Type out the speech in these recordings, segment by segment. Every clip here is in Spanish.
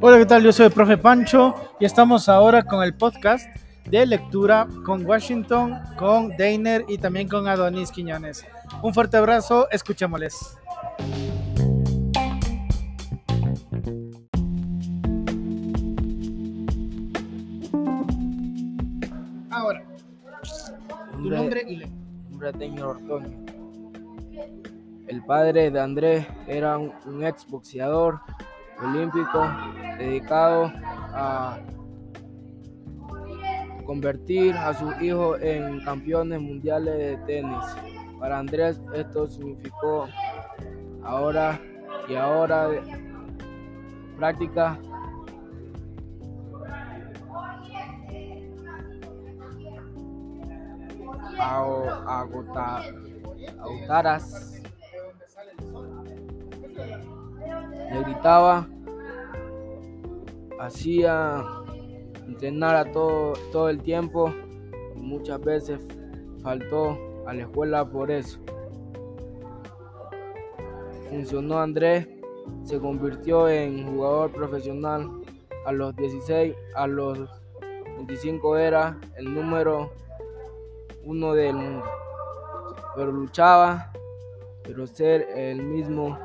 Hola, ¿qué tal? Yo soy el profe Pancho y estamos ahora con el podcast de lectura con Washington, con Dainer y también con Adonis Quiñones. Un fuerte abrazo, escuchémosles. Ahora, tu nombre y le. Breteño Ortoño. El padre de Andrés era un, un ex boxeador olímpico dedicado a convertir a sus hijos en campeones mundiales de tenis. Para Andrés esto significó ahora y ahora práctica agotaras. Le gritaba, hacía entrenar a todo, todo el tiempo muchas veces faltó a la escuela por eso. Funcionó Andrés, se convirtió en jugador profesional a los 16, a los 25 era el número uno del mundo. Pero luchaba, pero ser el mismo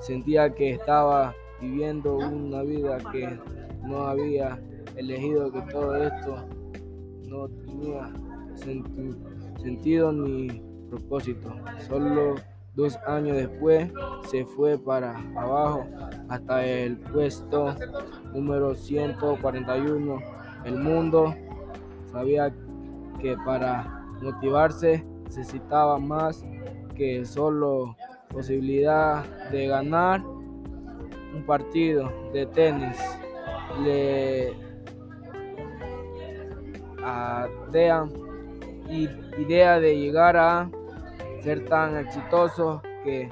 sentía que estaba viviendo una vida que no había elegido, que todo esto no tenía senti- sentido ni propósito. Solo dos años después se fue para abajo hasta el puesto número 141. El mundo sabía que para motivarse necesitaba más que solo posibilidad de ganar un partido de tenis. Le idea, de llegar a ser tan exitoso que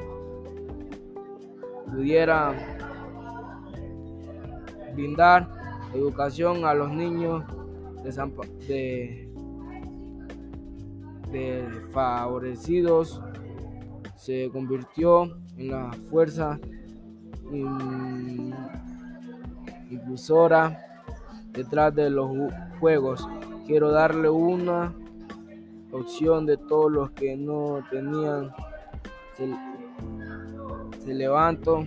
pudiera brindar educación a los niños desampa- de, desfavorecidos se convirtió en la fuerza impulsora detrás de los ju- juegos. Quiero darle una opción de todos los que no tenían. Se, se levantó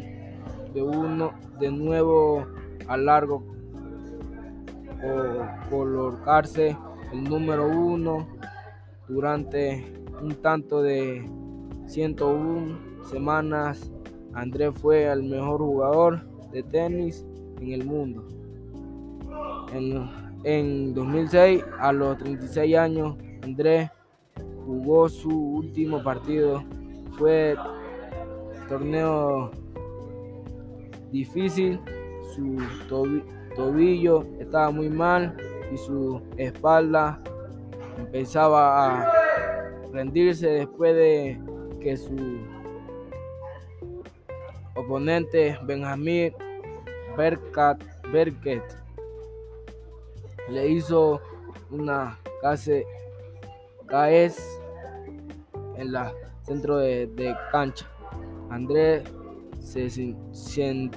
de uno de nuevo a largo o colocarse el número uno durante un tanto de 101 semanas. Andrés fue el mejor jugador de tenis en el mundo. En, en 2006, a los 36 años, Andrés jugó su último partido. Fue torneo difícil, su tobi- tobillo estaba muy mal y su espalda empezaba a rendirse después de que su oponente Benjamín Berkat, Berket le hizo una case, caes en la centro de, de cancha. Andrés se sen- sen-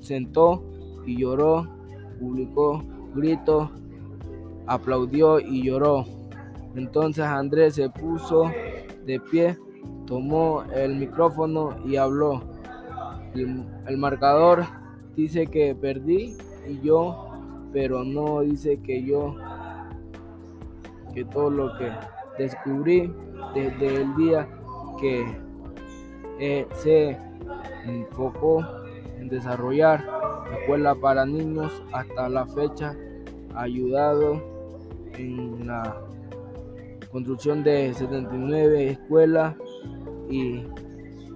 sentó y lloró, publicó gritos, aplaudió y lloró. Entonces Andrés se puso de pie, tomó el micrófono y habló. El, marcador dice que perdí y yo, pero no dice que yo, que todo lo que descubrí desde el día que eh, se enfocó en desarrollar escuela para niños hasta la fecha ha ayudado en la construcción de 79 escuelas y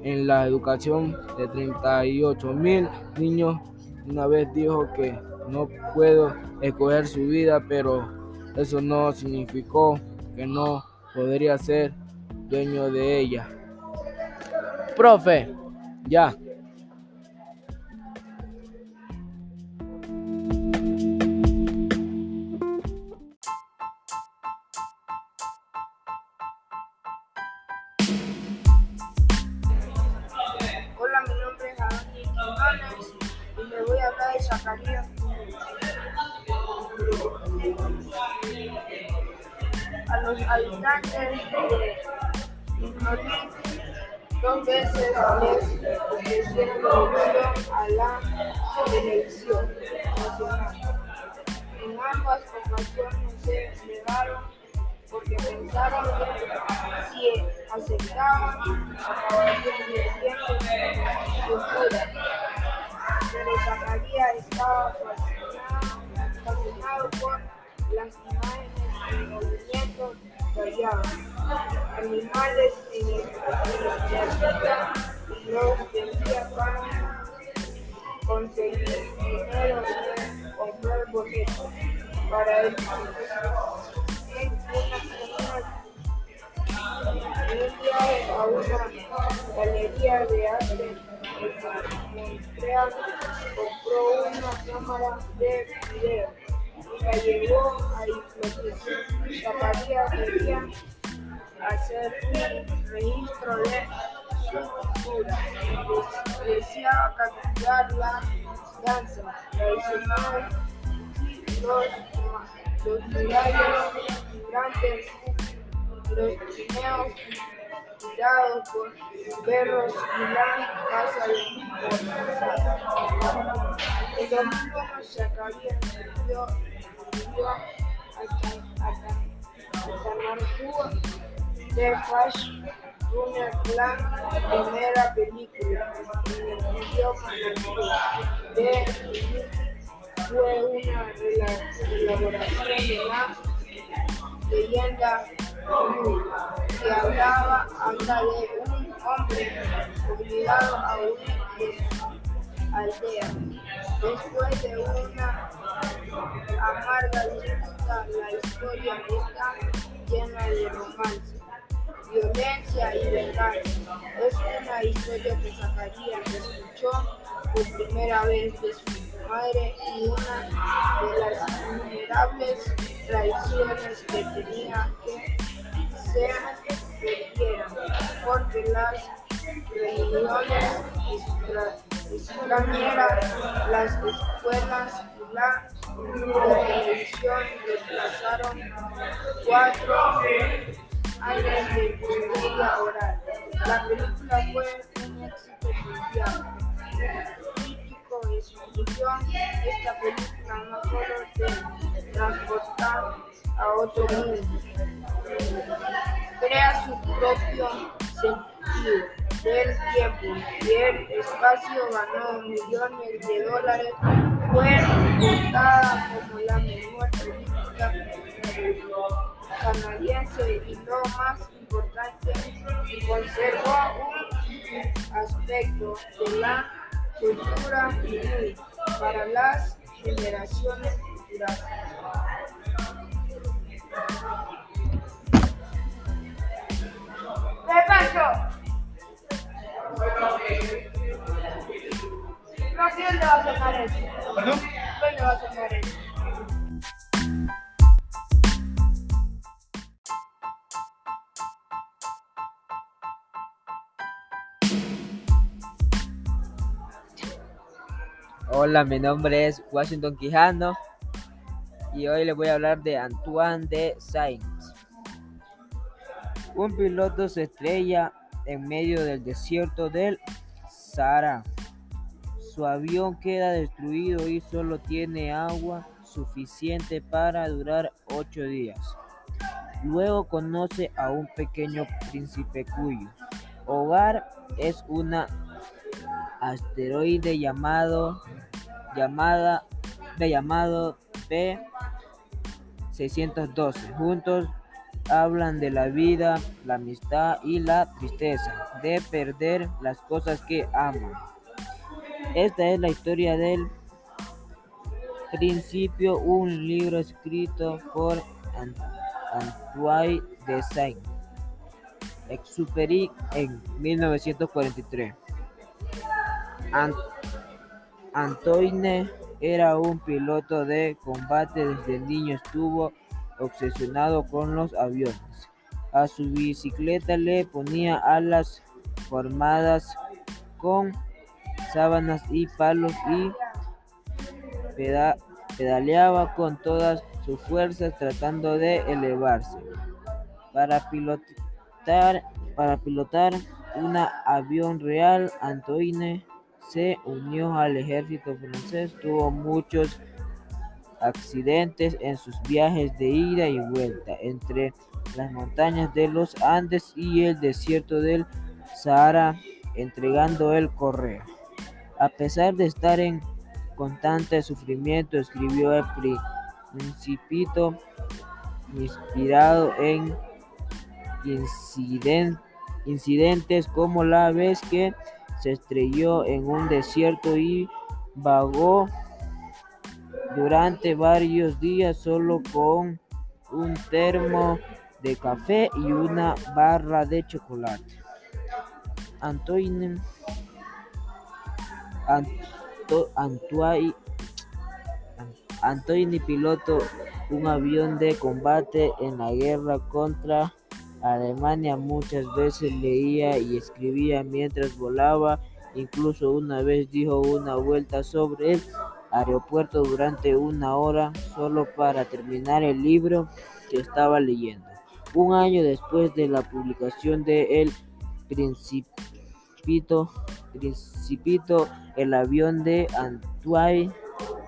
en la educación de 38 mil niños. Una vez dijo que no puedo escoger su vida, pero eso no significó que no podría ser dueño de ella. Profe, ya. A los habitantes de Ignolín dos veces les ofrecieron elección a la elección nacional. En ambas ocasiones se negaron porque pensaron que si aceptaban acabarían perdiendo su cultura. Pero Zacarías estaba fascinado, fascinado por las imágenes y movimientos que hallaban. Animales en el- en y los vendía para conseguir dinero y comprar boletos para el en en un viaje a una galería de arte en Montreal compró una cámara de video y la llevó a. Zacarías quería hacer un registro de cultura. Des- Deseaba capturar la danza tradicional los, los murales vibrantes, los trineos tirados por perros y la casa de policía. El domingo Zacarías subió a, a, de Flash Runner la primera película en el idioma de fue una elaboración de la leyenda que hablaba habla de un hombre obligado a huir de su aldea. Después de una amarga disputa, la historia está llena de romance, violencia y venganza. Es una historia que Zacarías escuchó por primera vez de su madre y una de las innumerables tradiciones que tenía que se perdieran, porque las religiones extra- extranjeras, las escuelas la televisión reemplazaron cuatro años de historia oral. La película fue un éxito mundial. Un crítico escribió esta película no solo te transporta a otro mundo, crea su propio sentido del tiempo y el espacio ganó millones de dólares fue votada como la mejor película canadiense y lo más importante conservó un aspecto de la cultura inuit para las generaciones futuras. ¡Repaso! No sé dónde va a sacar eso. ¿Perdón? ¿Dónde va a sacar eso? Hola, mi nombre es Washington Quijano y hoy les voy a hablar de Antoine de Saint. Un piloto se estrella en medio del desierto del Sahara. Su avión queda destruido y solo tiene agua suficiente para durar ocho días. Luego conoce a un pequeño príncipe cuyo hogar es una asteroide llamado llamada de llamado P612. Juntos hablan de la vida, la amistad y la tristeza de perder las cosas que aman. Esta es la historia del principio, un libro escrito por An- Antoine de Saint-Exupéry en 1943. An- Antoine era un piloto de combate desde niño estuvo obsesionado con los aviones. A su bicicleta le ponía alas formadas con sábanas y palos y peda- pedaleaba con todas sus fuerzas tratando de elevarse. Para pilotar, para pilotar un avión real, Antoine se unió al ejército francés. Tuvo muchos accidentes en sus viajes de ida y vuelta entre las montañas de los Andes y el desierto del Sahara, entregando el correo. A pesar de estar en constante sufrimiento, escribió el Principito inspirado en inciden- incidentes como la vez que se estrelló en un desierto y vagó durante varios días solo con un termo de café y una barra de chocolate. Antoine Anto- Antoine Antoine un avión de combate en la guerra contra Alemania. Muchas veces leía y escribía mientras volaba. Incluso una vez dijo una vuelta sobre el aeropuerto durante una hora solo para terminar el libro que estaba leyendo. Un año después de la publicación de El Principito, El avión de Antoine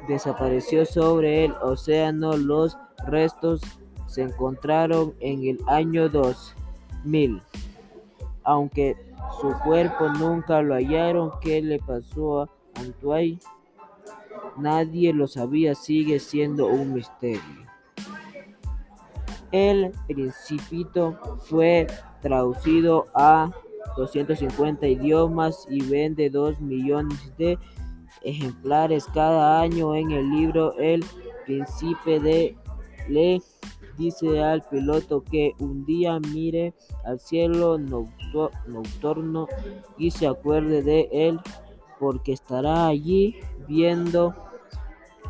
desapareció sobre el océano. Los restos se encontraron en el año 2000. Aunque su cuerpo nunca lo hallaron, ¿qué le pasó a Antoine? Nadie lo sabía, sigue siendo un misterio. El Principito fue traducido a 250 idiomas y vende 2 millones de ejemplares cada año. En el libro El Príncipe de Le dice al piloto que un día mire al cielo noctu- nocturno y se acuerde de él porque estará allí viendo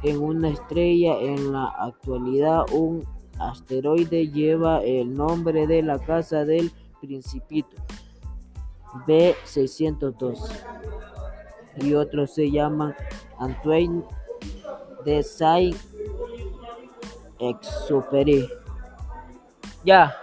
en una estrella. En la actualidad un asteroide lleva el nombre de la casa del principito B602 y otros se llaman Antoine de Saint-Exupéry. Ya.